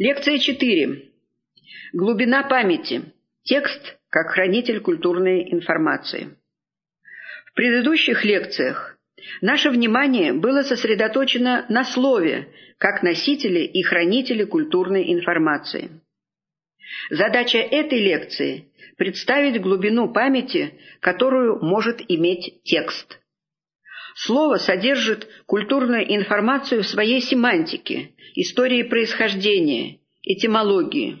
Лекция 4. Глубина памяти. Текст как хранитель культурной информации. В предыдущих лекциях наше внимание было сосредоточено на слове как носителе и хранителе культурной информации. Задача этой лекции – представить глубину памяти, которую может иметь текст. Слово содержит культурную информацию в своей семантике, истории происхождения, этимологии.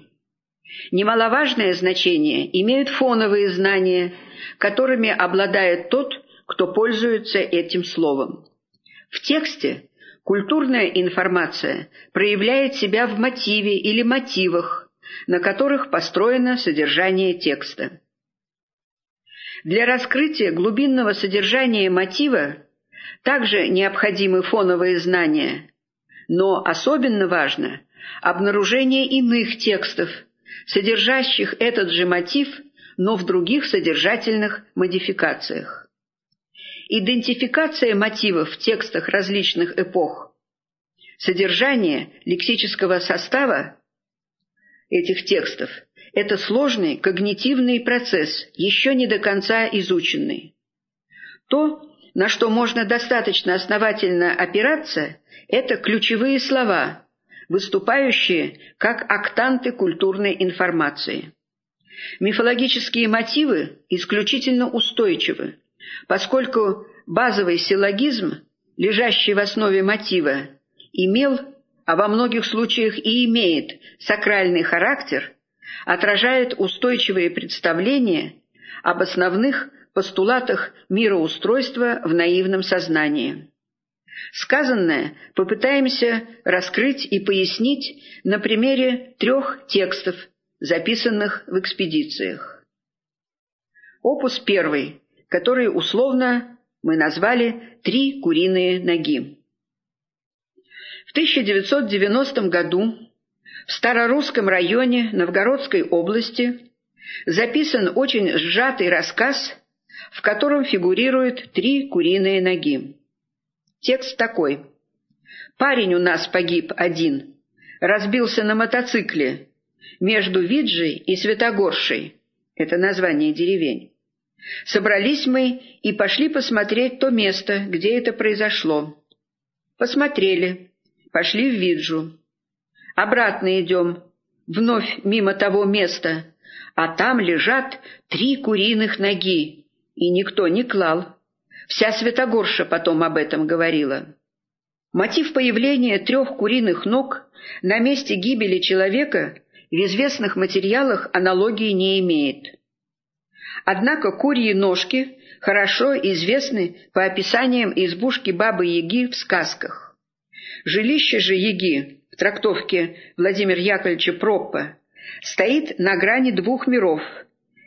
Немаловажное значение имеют фоновые знания, которыми обладает тот, кто пользуется этим словом. В тексте культурная информация проявляет себя в мотиве или мотивах, на которых построено содержание текста. Для раскрытия глубинного содержания мотива также необходимы фоновые знания, но особенно важно обнаружение иных текстов, содержащих этот же мотив, но в других содержательных модификациях. Идентификация мотивов в текстах различных эпох, содержание лексического состава этих текстов – это сложный когнитивный процесс, еще не до конца изученный. То, на что можно достаточно основательно опираться, это ключевые слова, выступающие как октанты культурной информации. Мифологические мотивы исключительно устойчивы, поскольку базовый силлогизм, лежащий в основе мотива, имел а во многих случаях и имеет сакральный характер, отражает устойчивые представления об основных постулатах мироустройства в наивном сознании. Сказанное попытаемся раскрыть и пояснить на примере трех текстов, записанных в экспедициях. Опус первый, который условно мы назвали «Три куриные ноги». В 1990 году в Старорусском районе Новгородской области записан очень сжатый рассказ, в котором фигурируют три куриные ноги. Текст такой. «Парень у нас погиб один, разбился на мотоцикле между Виджей и Светогоршей. Это название деревень. Собрались мы и пошли посмотреть то место, где это произошло. Посмотрели пошли в Виджу. Обратно идем, вновь мимо того места, а там лежат три куриных ноги, и никто не клал. Вся Святогорша потом об этом говорила. Мотив появления трех куриных ног на месте гибели человека в известных материалах аналогии не имеет. Однако курьи ножки хорошо известны по описаниям избушки Бабы-Яги в сказках. Жилище же Еги в трактовке Владимира Яковлевича Проппа стоит на грани двух миров.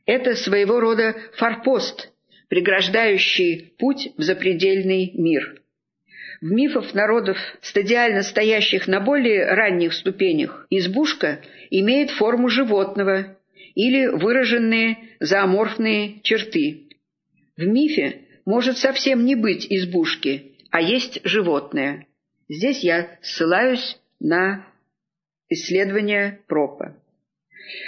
Это своего рода форпост, преграждающий путь в запредельный мир. В мифах народов, стадиально стоящих на более ранних ступенях, избушка имеет форму животного или выраженные зооморфные черты. В мифе может совсем не быть избушки, а есть животное. Здесь я ссылаюсь на исследования Пропа.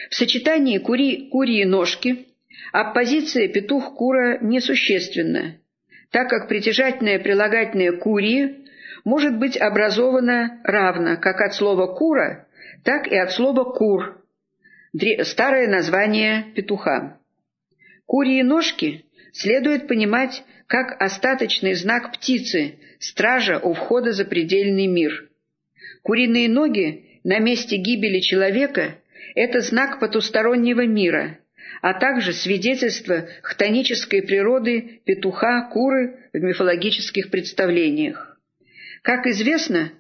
В сочетании кури, курии ножки оппозиция петух-кура несущественна, так как притяжательное прилагательное «курии» может быть образовано равно как от слова «кура», так и от слова «кур», старое название петуха. Курии ножки следует понимать как остаточный знак птицы, стража у входа за предельный мир. Куриные ноги на месте гибели человека – это знак потустороннего мира, а также свидетельство хтонической природы петуха, куры в мифологических представлениях. Как известно,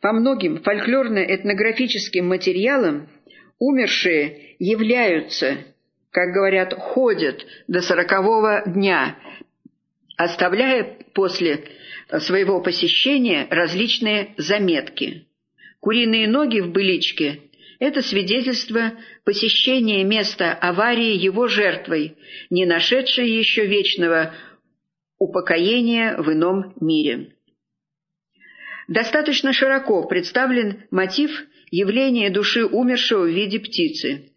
по многим фольклорно-этнографическим материалам умершие являются, как говорят, ходят до сорокового дня, оставляя после своего посещения различные заметки. Куриные ноги в быличке – это свидетельство посещения места аварии его жертвой, не нашедшей еще вечного упокоения в ином мире. Достаточно широко представлен мотив явление души умершего в виде птицы.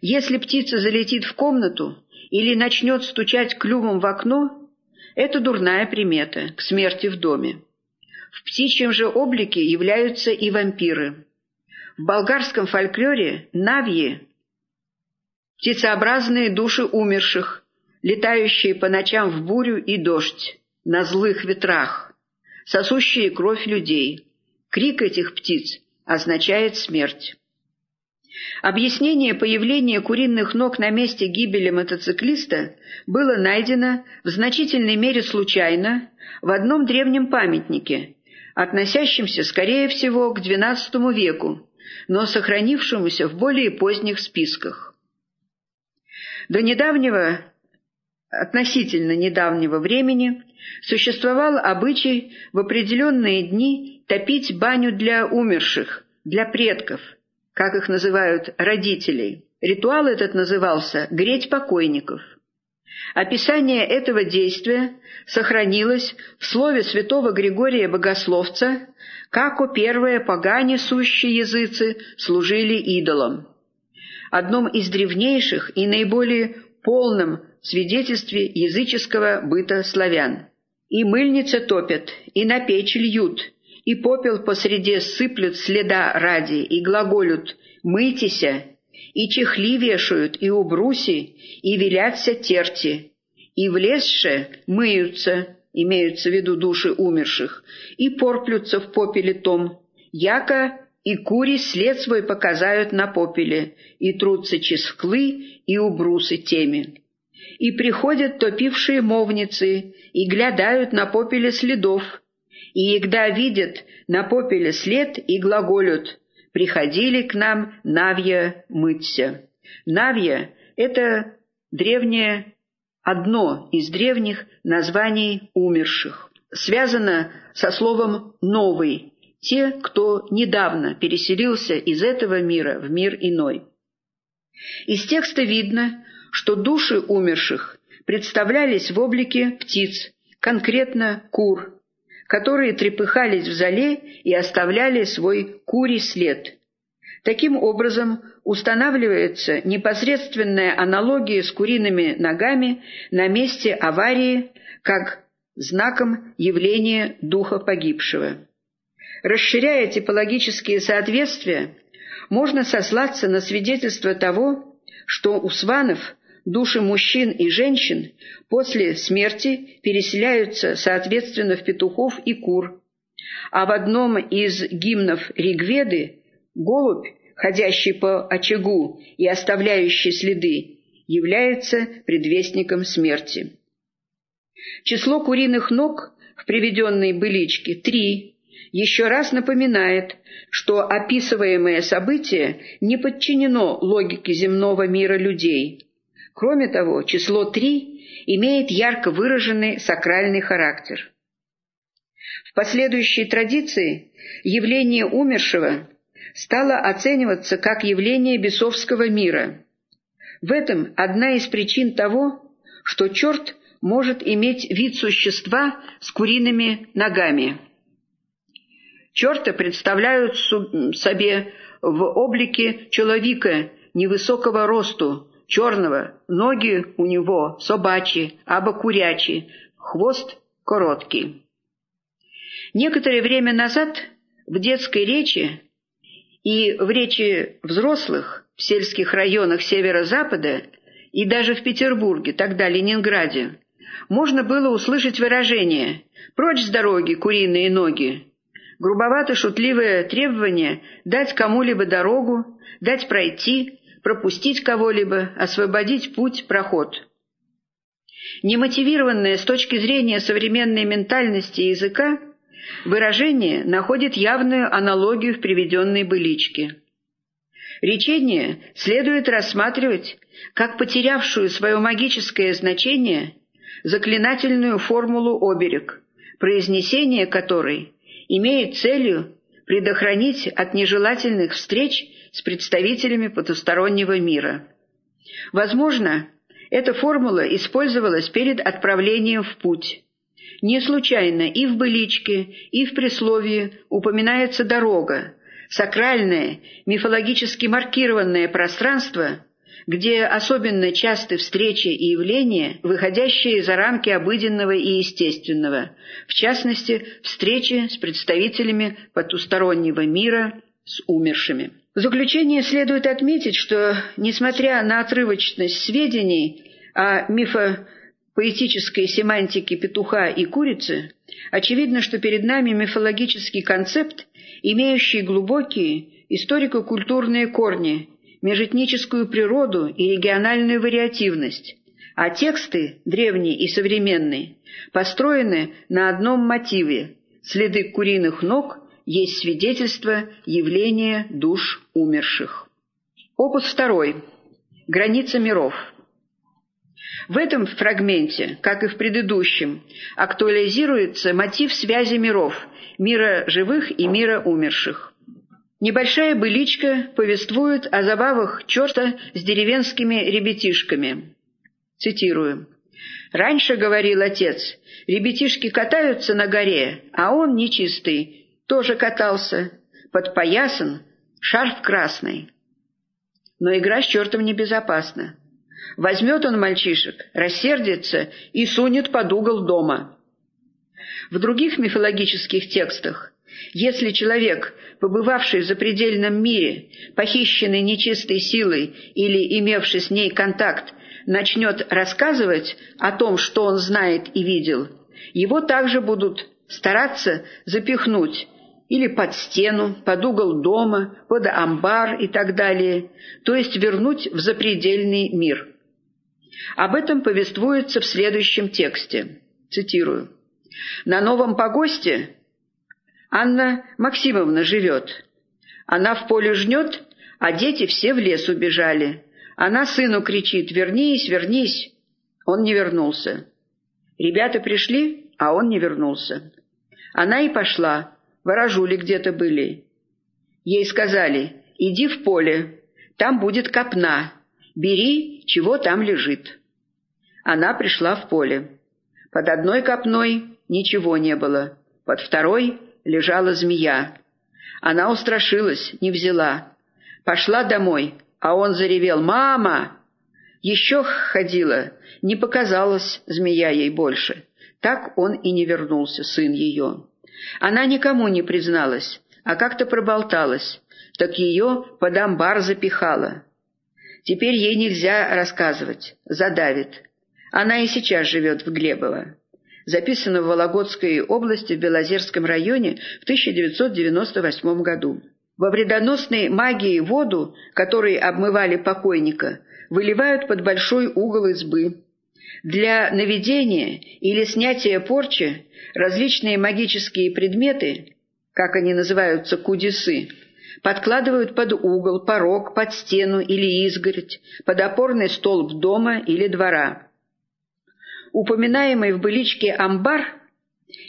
Если птица залетит в комнату или начнет стучать клювом в окно, это дурная примета к смерти в доме. В птичьем же облике являются и вампиры. В болгарском фольклоре навьи – птицеобразные души умерших, летающие по ночам в бурю и дождь, на злых ветрах, сосущие кровь людей. Крик этих птиц означает смерть. Объяснение появления куриных ног на месте гибели мотоциклиста было найдено в значительной мере случайно в одном древнем памятнике, относящемся, скорее всего, к XII веку, но сохранившемуся в более поздних списках. До недавнего, относительно недавнего времени, существовал обычай в определенные дни топить баню для умерших, для предков – как их называют, родителей. Ритуал этот назывался «греть покойников». Описание этого действия сохранилось в слове святого Григория Богословца, как у первые погане сущие языцы служили идолам. Одном из древнейших и наиболее полном свидетельстве языческого быта славян. «И мыльницы топят, и на печь льют, и попел посреди сыплют следа ради, и глаголют «мыйтеся», и чехли вешают, и убруси, и велятся терти, и влезше мыются, имеются в виду души умерших, и порплются в попеле том, яко и кури след свой показают на попеле, и трутся ческлы и убрусы теми. И приходят топившие мовницы, и глядают на попеле следов, и егда видят на попеле след и глаголют «приходили к нам Навья мыться». Навья — это древнее, одно из древних названий умерших. Связано со словом «новый», те, кто недавно переселился из этого мира в мир иной. Из текста видно, что души умерших представлялись в облике птиц, конкретно кур, которые трепыхались в зале и оставляли свой курий след. Таким образом, устанавливается непосредственная аналогия с куриными ногами на месте аварии как знаком явления духа погибшего. Расширяя типологические соответствия, можно сослаться на свидетельство того, что у сванов Души мужчин и женщин после смерти переселяются, соответственно, в петухов и кур. А в одном из гимнов Ригведы голубь, ходящий по очагу и оставляющий следы, является предвестником смерти. Число куриных ног в приведенной быличке – три. Еще раз напоминает, что описываемое событие не подчинено логике земного мира людей – Кроме того, число три имеет ярко выраженный сакральный характер. В последующей традиции явление умершего стало оцениваться как явление бесовского мира. В этом одна из причин того, что черт может иметь вид существа с куриными ногами. Черта представляют себе в облике человека невысокого росту, черного, ноги у него собачьи, або курячие, хвост короткий. Некоторое время назад в детской речи и в речи взрослых в сельских районах северо-запада и даже в Петербурге, тогда Ленинграде, можно было услышать выражение «прочь с дороги, куриные ноги», грубовато-шутливое требование дать кому-либо дорогу, дать пройти, пропустить кого-либо, освободить путь, проход. Немотивированное с точки зрения современной ментальности языка, выражение находит явную аналогию в приведенной быличке. Речение следует рассматривать как потерявшую свое магическое значение заклинательную формулу «оберег», произнесение которой имеет целью предохранить от нежелательных встреч с представителями потустороннего мира. Возможно, эта формула использовалась перед отправлением в путь. Не случайно и в быличке, и в присловии упоминается дорога, Сакральное, мифологически маркированное пространство, где особенно часты встречи и явления, выходящие за рамки обыденного и естественного, в частности, встречи с представителями потустороннего мира, с умершими. В заключение следует отметить, что, несмотря на отрывочность сведений о мифопоэтической семантике петуха и курицы, очевидно, что перед нами мифологический концепт, имеющий глубокие историко-культурные корни, межэтническую природу и региональную вариативность, а тексты, древние и современные, построены на одном мотиве – следы куриных ног есть свидетельство явления душ умерших. Опус второй. Граница миров. В этом фрагменте, как и в предыдущем, актуализируется мотив связи миров, мира живых и мира умерших. Небольшая быличка повествует о забавах черта с деревенскими ребятишками. Цитирую. «Раньше, — говорил отец, — ребятишки катаются на горе, а он, нечистый, тоже катался, подпоясан, шарф красный. Но игра с чертом небезопасна. Возьмет он мальчишек, рассердится и сунет под угол дома. В других мифологических текстах, если человек, побывавший в запредельном мире, похищенный нечистой силой или имевший с ней контакт, начнет рассказывать о том, что он знает и видел, его также будут стараться запихнуть или под стену, под угол дома, под амбар и так далее, то есть вернуть в запредельный мир. Об этом повествуется в следующем тексте. Цитирую. «На новом погосте Анна Максимовна живет. Она в поле жнет, а дети все в лес убежали. Она сыну кричит «Вернись, вернись!» Он не вернулся. Ребята пришли, а он не вернулся. Она и пошла, ворожули где-то были. Ей сказали, иди в поле, там будет копна, бери, чего там лежит. Она пришла в поле. Под одной копной ничего не было, под второй лежала змея. Она устрашилась, не взяла. Пошла домой, а он заревел «Мама!». Еще ходила, не показалась змея ей больше. Так он и не вернулся, сын ее. Она никому не призналась, а как-то проболталась, так ее под амбар запихала. Теперь ей нельзя рассказывать, задавит. Она и сейчас живет в Глебово. Записано в Вологодской области в Белозерском районе в 1998 году. Во вредоносной магии воду, которой обмывали покойника, выливают под большой угол избы. Для наведения или снятия порчи различные магические предметы, как они называются кудесы, подкладывают под угол, порог, под стену или изгородь, под опорный столб дома или двора. Упоминаемый в быличке амбар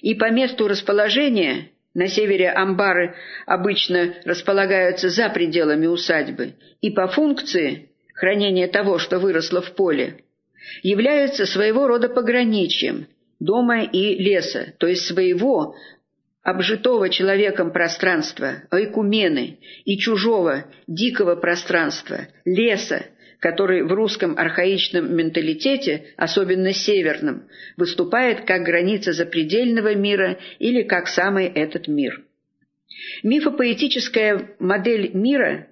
и по месту расположения на севере амбары обычно располагаются за пределами усадьбы, и по функции хранения того, что выросло в поле, являются своего рода пограничьем дома и леса, то есть своего обжитого человеком пространства, ойкумены, и чужого, дикого пространства, леса, который в русском архаичном менталитете, особенно северном, выступает как граница запредельного мира или как самый этот мир. Мифопоэтическая модель мира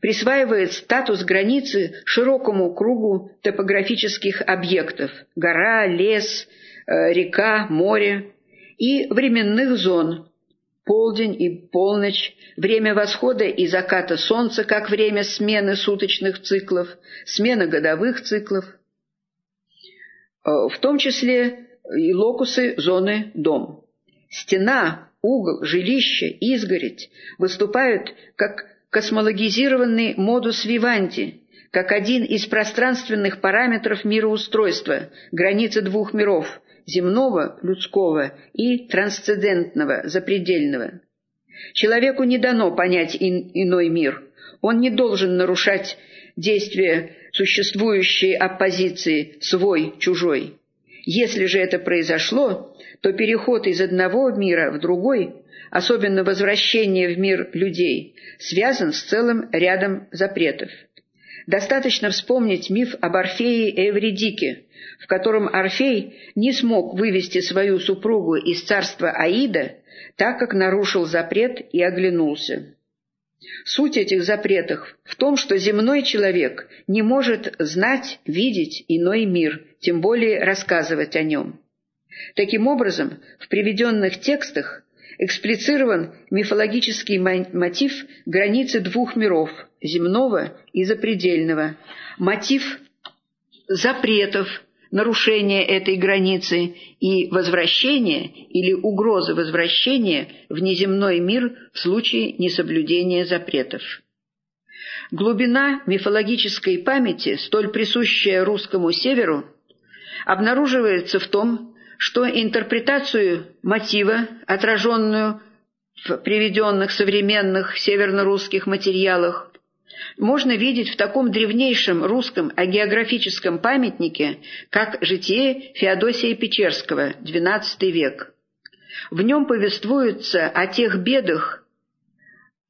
присваивает статус границы широкому кругу топографических объектов – гора, лес, э, река, море – и временных зон – полдень и полночь, время восхода и заката солнца как время смены суточных циклов, смена годовых циклов, э, в том числе и локусы зоны дом. Стена, угол, жилище, изгородь выступают как космологизированный модус виванди, как один из пространственных параметров мироустройства, границы двух миров – земного, людского и трансцендентного, запредельного. Человеку не дано понять ин иной мир. Он не должен нарушать действия существующей оппозиции свой-чужой. Если же это произошло, то переход из одного мира в другой особенно возвращение в мир людей, связан с целым рядом запретов. Достаточно вспомнить миф об Орфее и Эвредике, в котором Орфей не смог вывести свою супругу из царства Аида, так как нарушил запрет и оглянулся. Суть этих запретов в том, что земной человек не может знать, видеть иной мир, тем более рассказывать о нем. Таким образом, в приведенных текстах эксплицирован мифологический мотив границы двух миров – земного и запредельного, мотив запретов, нарушения этой границы и возвращения или угрозы возвращения в неземной мир в случае несоблюдения запретов. Глубина мифологической памяти, столь присущая русскому северу, обнаруживается в том, что интерпретацию мотива, отраженную в приведенных современных северно-русских материалах, можно видеть в таком древнейшем русском агеографическом памятнике, как «Житие Феодосия Печерского», XII век. В нем повествуется о тех бедах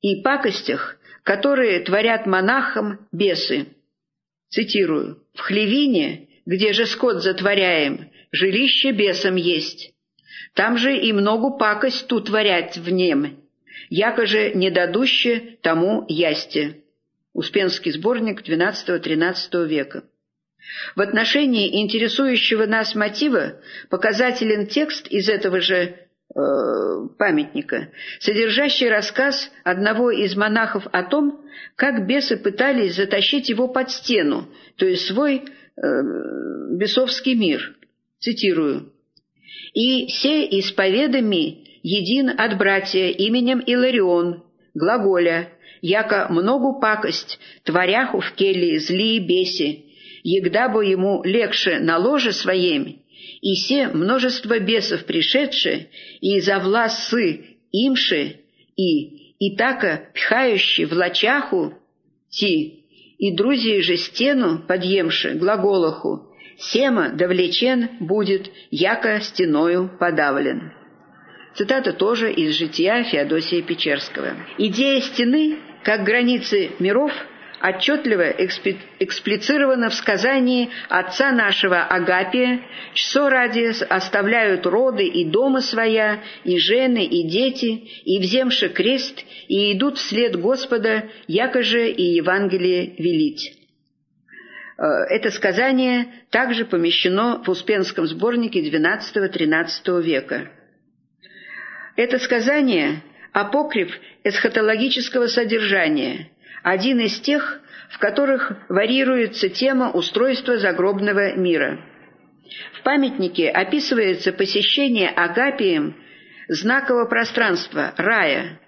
и пакостях, которые творят монахам бесы. Цитирую. «В хлевине, где же скот затворяем, жилище бесам есть. Там же и многу пакость тут творять в нем, яко же недадуще тому ясте». Успенский сборник XII-XIII века. В отношении интересующего нас мотива показателен текст из этого же э, памятника, содержащий рассказ одного из монахов о том, как бесы пытались затащить его под стену, то есть свой э, бесовский мир. Цитирую. «И се исповедами един от братья именем Иларион, глаголя, яко многу пакость, творяху в келии злие беси, егда бы ему легше на ложе своем, и се множество бесов пришедшие, и за власы имши, и и така пхающий в лачаху ти, и друзей же стену подъемши глаголоху, сема довлечен будет, яко стеною подавлен. Цитата тоже из «Жития» Феодосия Печерского. Идея стены как границы миров отчетливо эксплицировано в сказании отца нашего Агапия, что ради оставляют роды и дома своя, и жены, и дети, и вземши крест, и идут вслед Господа, якоже и Евангелие велить. Э, это сказание также помещено в Успенском сборнике XII-XIII века. Это сказание апокриф эсхатологического содержания, один из тех, в которых варьируется тема устройства загробного мира. В памятнике описывается посещение Агапием знакового пространства рая.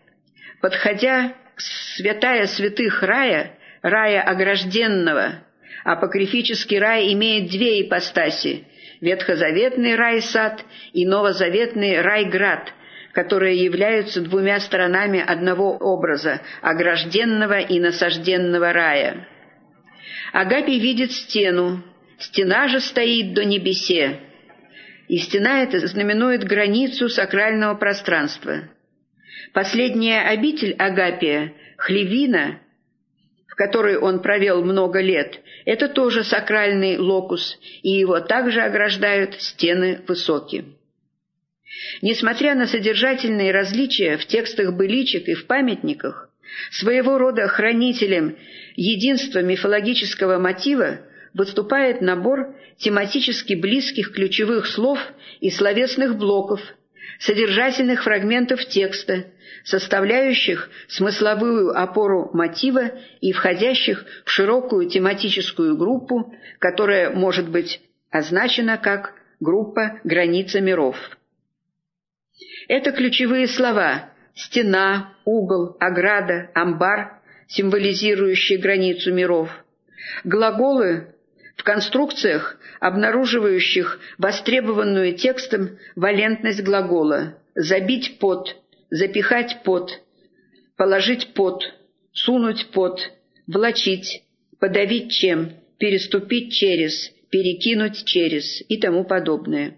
Подходя к святая святых рая, рая огражденного, апокрифический рай имеет две ипостаси – ветхозаветный рай-сад и новозаветный рай-град – которые являются двумя сторонами одного образа – огражденного и насажденного рая. Агапий видит стену, стена же стоит до небесе, и стена эта знаменует границу сакрального пространства. Последняя обитель Агапия, Хлевина, которой он провел много лет, это тоже сакральный локус, и его также ограждают стены высокие. Несмотря на содержательные различия в текстах быличек и в памятниках, своего рода хранителем единства мифологического мотива выступает набор тематически близких ключевых слов и словесных блоков, содержательных фрагментов текста, составляющих смысловую опору мотива и входящих в широкую тематическую группу, которая может быть означена как группа «Граница миров». Это ключевые слова «стена», «угол», «ограда», «амбар», символизирующие границу миров. Глаголы в конструкциях, обнаруживающих востребованную текстом валентность глагола «забить под», «запихать под», «положить под», «сунуть под», «влачить», «подавить чем», «переступить через», «перекинуть через» и тому подобное.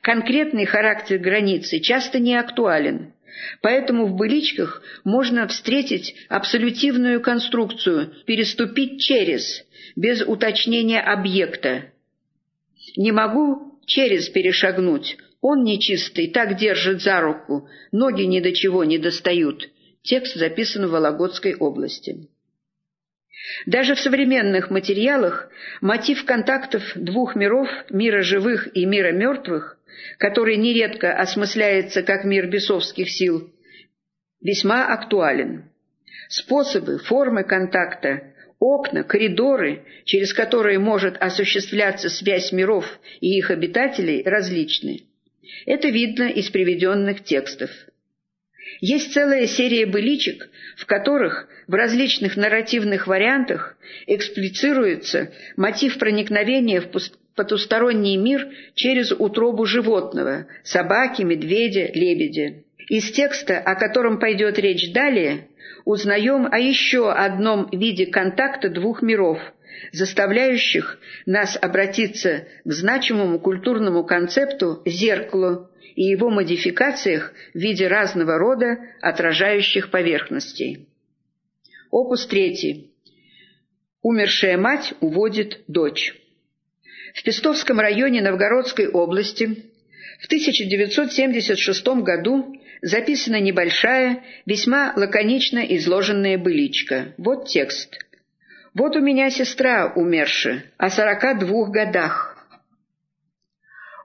Конкретный характер границы часто не актуален, Поэтому в «быличках» можно встретить абсолютивную конструкцию «переступить через», без уточнения объекта. «Не могу через перешагнуть, он нечистый, так держит за руку, ноги ни до чего не достают». Текст записан в Вологодской области. Даже в современных материалах мотив контактов двух миров, мира живых и мира мертвых, который нередко осмысляется как мир бесовских сил, весьма актуален. Способы, формы контакта, окна, коридоры, через которые может осуществляться связь миров и их обитателей, различны. Это видно из приведенных текстов. Есть целая серия быличек, в которых в различных нарративных вариантах эксплицируется мотив проникновения в потусторонний мир через утробу животного – собаки, медведя, лебедя. Из текста, о котором пойдет речь далее, узнаем о еще одном виде контакта двух миров, заставляющих нас обратиться к значимому культурному концепту «зеркалу», и его модификациях в виде разного рода отражающих поверхностей. Опус 3. Умершая мать уводит дочь. В Пестовском районе Новгородской области в 1976 году записана небольшая, весьма лаконично изложенная быличка. Вот текст. «Вот у меня сестра умершая, о сорока двух годах.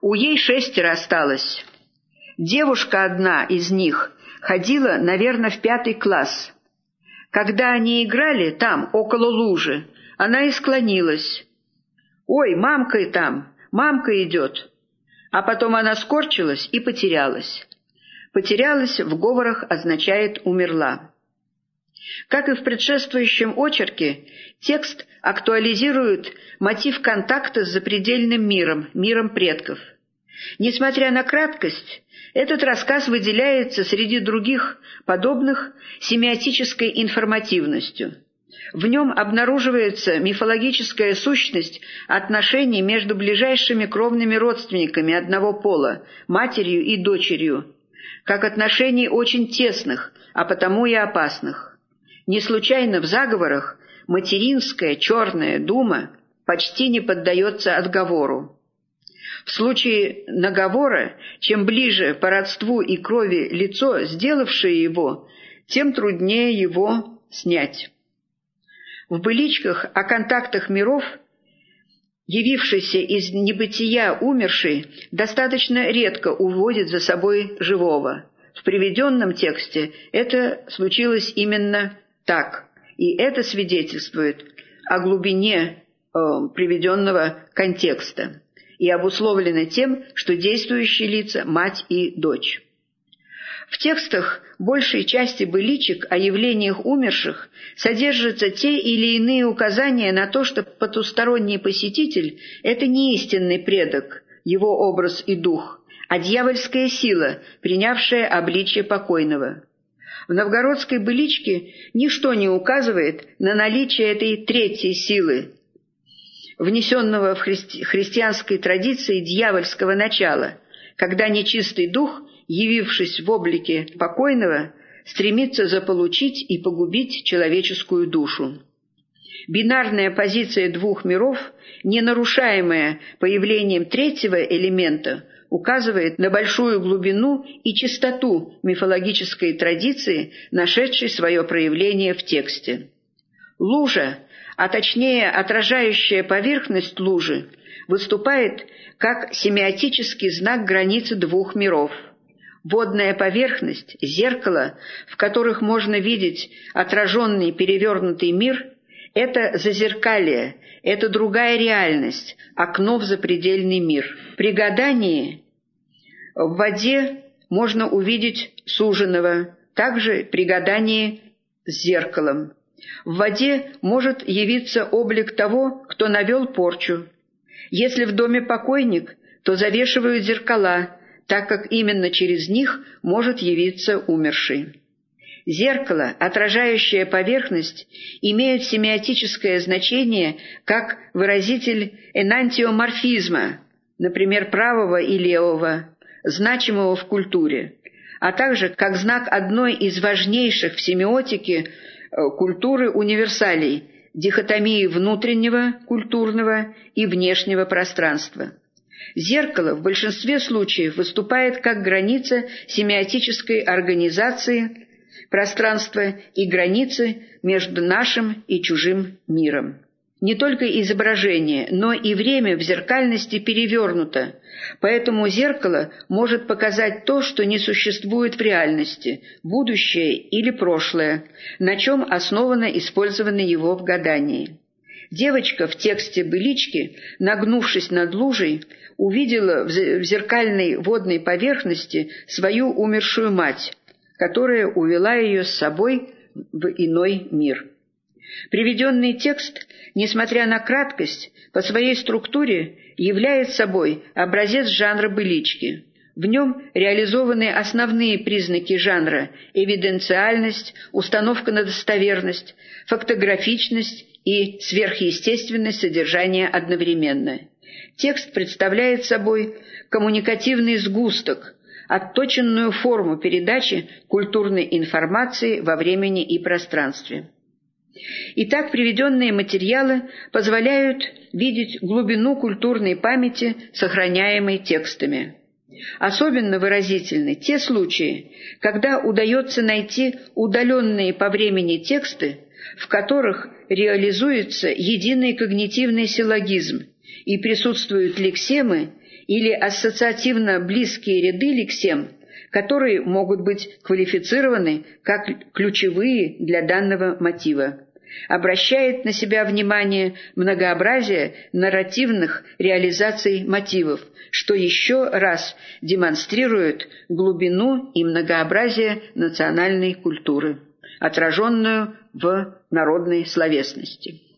У ей шестеро осталось. Девушка одна из них ходила, наверное, в пятый класс. Когда они играли там, около лужи, она и склонилась. «Ой, мамка и там, мамка идет!» А потом она скорчилась и потерялась. «Потерялась» в говорах означает «умерла». Как и в предшествующем очерке, текст актуализирует мотив контакта с запредельным миром, миром предков. Несмотря на краткость, этот рассказ выделяется среди других подобных семиотической информативностью. В нем обнаруживается мифологическая сущность отношений между ближайшими кровными родственниками одного пола, матерью и дочерью, как отношений очень тесных, а потому и опасных. Не случайно в заговорах материнская черная дума почти не поддается отговору. В случае наговора, чем ближе по родству и крови лицо, сделавшее его, тем труднее его снять. В быличках о контактах миров, явившийся из небытия умерший, достаточно редко уводит за собой живого. В приведенном тексте это случилось именно так, и это свидетельствует о глубине э, приведенного контекста и обусловлено тем, что действующие лица – мать и дочь. В текстах большей части быличек о явлениях умерших содержатся те или иные указания на то, что потусторонний посетитель – это не истинный предок, его образ и дух, а дьявольская сила, принявшая обличие покойного. В новгородской быличке ничто не указывает на наличие этой третьей силы, внесенного в христи христианской традиции дьявольского начала, когда нечистый дух, явившись в облике покойного, стремится заполучить и погубить человеческую душу. Бинарная позиция двух миров, не нарушаемая появлением третьего элемента, указывает на большую глубину и чистоту мифологической традиции, нашедшей свое проявление в тексте. Лужа а точнее отражающая поверхность лужи, выступает как семиотический знак границы двух миров. Водная поверхность, зеркало, в которых можно видеть отраженный перевернутый мир, это зазеркалье, это другая реальность, окно в запредельный мир. При гадании в воде можно увидеть суженого, также при гадании с зеркалом. В воде может явиться облик того, кто навел порчу. Если в доме покойник, то завешивают зеркала, так как именно через них может явиться умерший. Зеркало, отражающее поверхность, имеет семиотическое значение как выразитель энантиоморфизма, например, правого и левого, значимого в культуре, а также как знак одной из важнейших в семиотике э, культуры универсалей – дихотомии внутреннего культурного и внешнего пространства. Зеркало в большинстве случаев выступает как граница семиотической организации пространства и границы между нашим и чужим миром. Не только изображение, но и время в зеркальности перевернуто, поэтому зеркало может показать то, что не существует в реальности, будущее или прошлое, на чем основано использование его в гадании. Девочка в тексте «Былички», нагнувшись над лужей, увидела в зеркальной водной поверхности свою умершую мать, которая увела ее с собой в иной мир. Приведенный текст, несмотря на краткость, по своей структуре является собой образец жанра былички. В нем реализованы основные признаки жанра – эвиденциальность, установка на достоверность, фактографичность и сверхъестественное содержание одновременно. Текст представляет собой коммуникативный сгусток, отточенную форму передачи культурной информации во времени и пространстве. Итак, приведенные материалы позволяют видеть глубину культурной памяти, сохраняемой текстами. Особенно выразительны те случаи, когда удается найти удаленные по времени тексты, в которых реализуется единый когнитивный силлогизм и присутствуют лексемы или ассоциативно близкие ряды лексем, которые могут быть квалифицированы как ключевые для данного мотива. Обращает на себя внимание многообразие нарративных реализаций мотивов, что еще раз демонстрирует глубину и многообразие национальной культуры, отраженную в народной словесности.